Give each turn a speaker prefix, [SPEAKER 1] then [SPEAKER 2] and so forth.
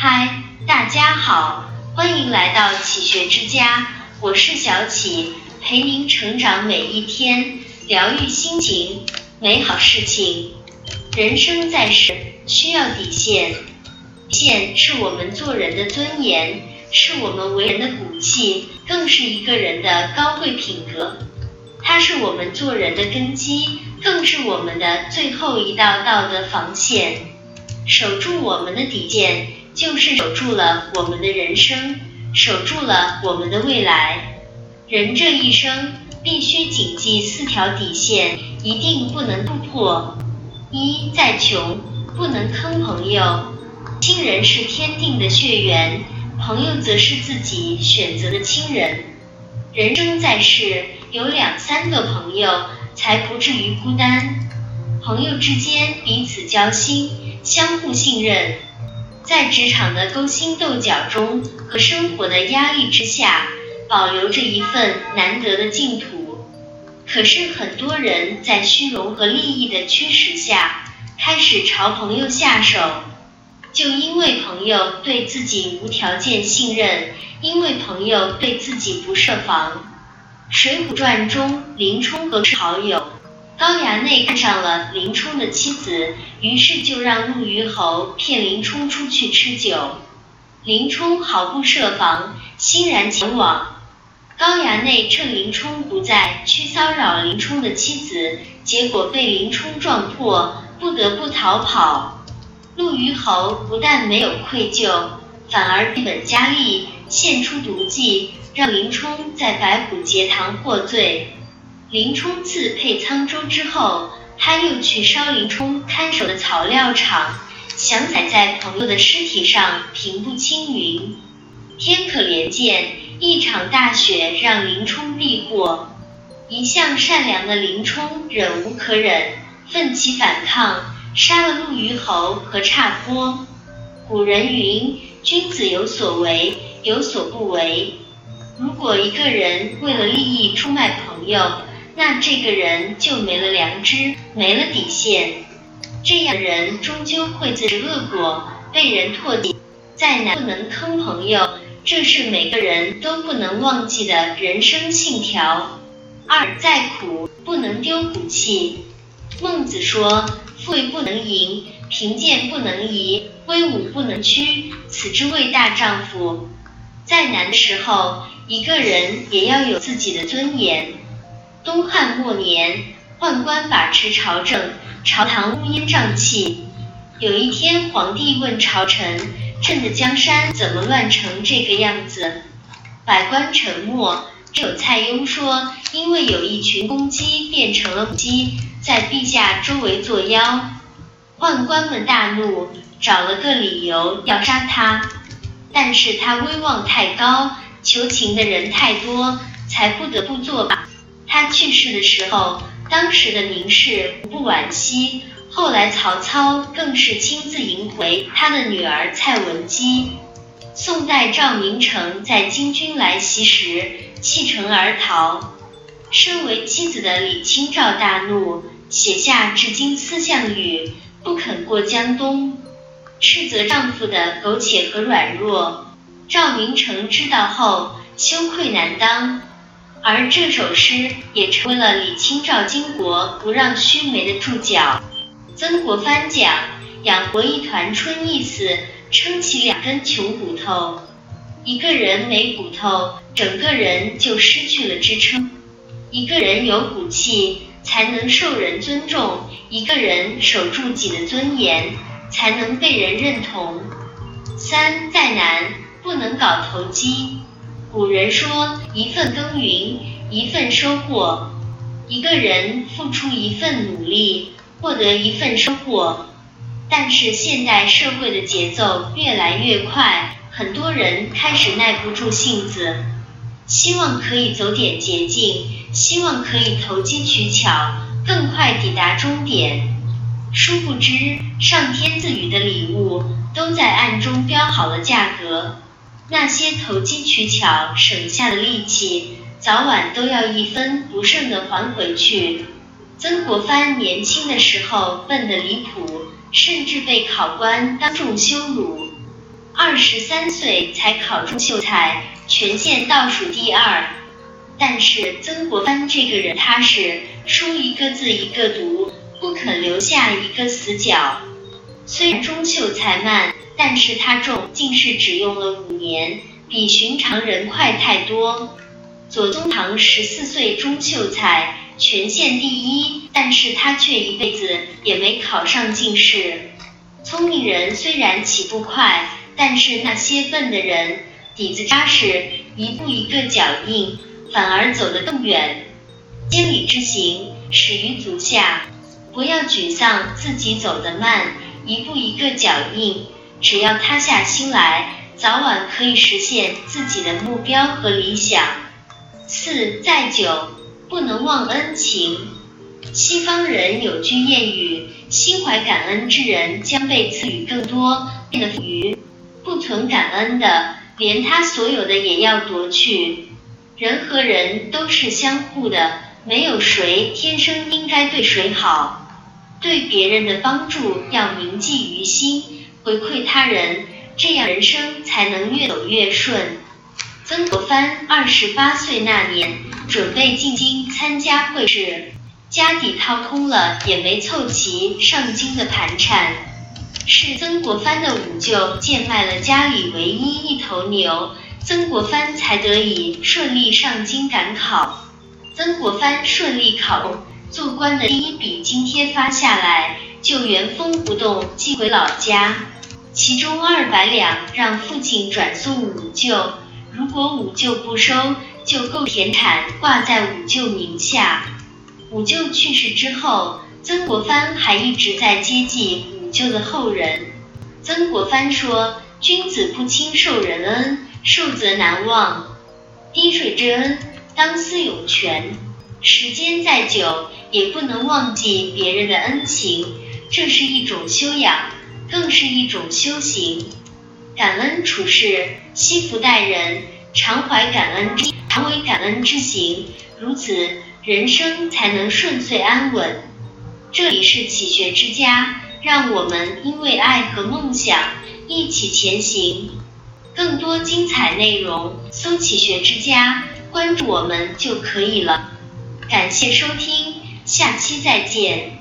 [SPEAKER 1] 嗨，大家好，欢迎来到启学之家，我是小启，陪您成长每一天，疗愈心情，美好事情。人生在世需要底线，底线是我们做人的尊严，是我们为人的骨气，更是一个人的高贵品格。它是我们做人的根基，更是我们的最后一道道德防线。守住我们的底线。就是守住了我们的人生，守住了我们的未来。人这一生必须谨记四条底线，一定不能突破。一，再穷不能坑朋友。亲人是天定的血缘，朋友则是自己选择的亲人。人生在世，有两三个朋友，才不至于孤单。朋友之间彼此交心，相互信任。在职场的勾心斗角中和生活的压力之下，保留着一份难得的净土。可是很多人在虚荣和利益的驱使下，开始朝朋友下手。就因为朋友对自己无条件信任，因为朋友对自己不设防。《水浒传》中，林冲和好友。高衙内看上了林冲的妻子，于是就让陆虞侯骗林冲出去吃酒。林冲毫不设防，欣然前往。高衙内趁林冲不在，去骚扰林冲的妻子，结果被林冲撞破，不得不逃跑。陆虞侯不但没有愧疚，反而变本加厉，献出毒计，让林冲在白虎节堂获罪。林冲自配沧州之后，他又去烧林冲看守的草料场，想踩在朋友的尸体上平步青云。天可怜见，一场大雪让林冲避过。一向善良的林冲忍无可忍，奋起反抗，杀了陆虞侯和差坡。古人云：君子有所为，有所不为。如果一个人为了利益出卖朋友，那这个人就没了良知，没了底线，这样的人终究会自食恶果，被人唾弃。再难不能坑朋友，这是每个人都不能忘记的人生信条。二，再苦不能丢骨气。孟子说：富贵不能淫，贫贱不能移，威武不能屈，此之谓大丈夫。再难的时候，一个人也要有自己的尊严。东汉末年，宦官把持朝政，朝堂乌烟瘴气。有一天，皇帝问朝臣：“朕的江山怎么乱成这个样子？”百官沉默。只有蔡邕说：“因为有一群公鸡变成了母鸡，在陛下周围作妖。”宦官们大怒，找了个理由要杀他。但是他威望太高，求情的人太多，才不得不作罢。他去世的时候，当时的名士不惋惜，后来曹操更是亲自迎回他的女儿蔡文姬。宋代赵明诚在金军来袭时弃城而逃，身为妻子的李清照大怒，写下至今思项羽，不肯过江东，斥责丈夫的苟且和软弱。赵明诚知道后，羞愧难当。而这首诗也成为了李清照巾帼不让须眉的注脚。曾国藩讲：“养活一团春意思，撑起两根穷骨头。一个人没骨头，整个人就失去了支撑。一个人有骨气，才能受人尊重；一个人守住己的尊严，才能被人认同。三再难，不能搞投机。”古人说：“一份耕耘一份收获。”一个人付出一份努力，获得一份收获。但是现代社会的节奏越来越快，很多人开始耐不住性子，希望可以走点捷径，希望可以投机取巧，更快抵达终点。殊不知，上天赐予的礼物都在暗中标好了价格。那些投机取巧省下的力气，早晚都要一分不剩的还回去。曾国藩年轻的时候笨得离谱，甚至被考官当众羞辱。二十三岁才考中秀才，全县倒数第二。但是曾国藩这个人，他是书一个字一个读，不肯留下一个死角。虽然中秀才慢，但是他中进士只用了五年，比寻常人快太多。左宗棠十四岁中秀才，全县第一，但是他却一辈子也没考上进士。聪明人虽然起步快，但是那些笨的人底子扎实，一步一个脚印，反而走得更远。千里之行，始于足下。不要沮丧，自己走得慢，一步一个脚印，只要塌下心来，早晚可以实现自己的目标和理想。四再久不能忘恩情。西方人有句谚语：心怀感恩之人将被赐予更多，变得富余；不存感恩的，连他所有的也要夺去。人和人都是相互的，没有谁天生应该对谁好。对别人的帮助要铭记于心，回馈他人，这样人生才能越走越顺。曾国藩二十八岁那年，准备进京参加会试，家底掏空了，也没凑齐上京的盘缠。是曾国藩的五舅贱卖了家里唯一一头牛，曾国藩才得以顺利上京赶考。曾国藩顺利考中做官的第一笔津贴发下来，就原封不动寄回老家，其中二百两让父亲转送五舅。如果五舅不收，就购田产挂在五舅名下。五舅去世之后，曾国藩还一直在接济五舅的后人。曾国藩说：“君子不轻受人恩，受则难忘。滴水之恩，当思涌泉。时间再久，也不能忘记别人的恩情，这是一种修养，更是一种修行。”感恩处事，惜福待人，常怀感恩之常为感恩之行，如此人生才能顺遂安稳。这里是启学之家，让我们因为爱和梦想一起前行。更多精彩内容，搜“启学之家”，关注我们就可以了。感谢收听，下期再见。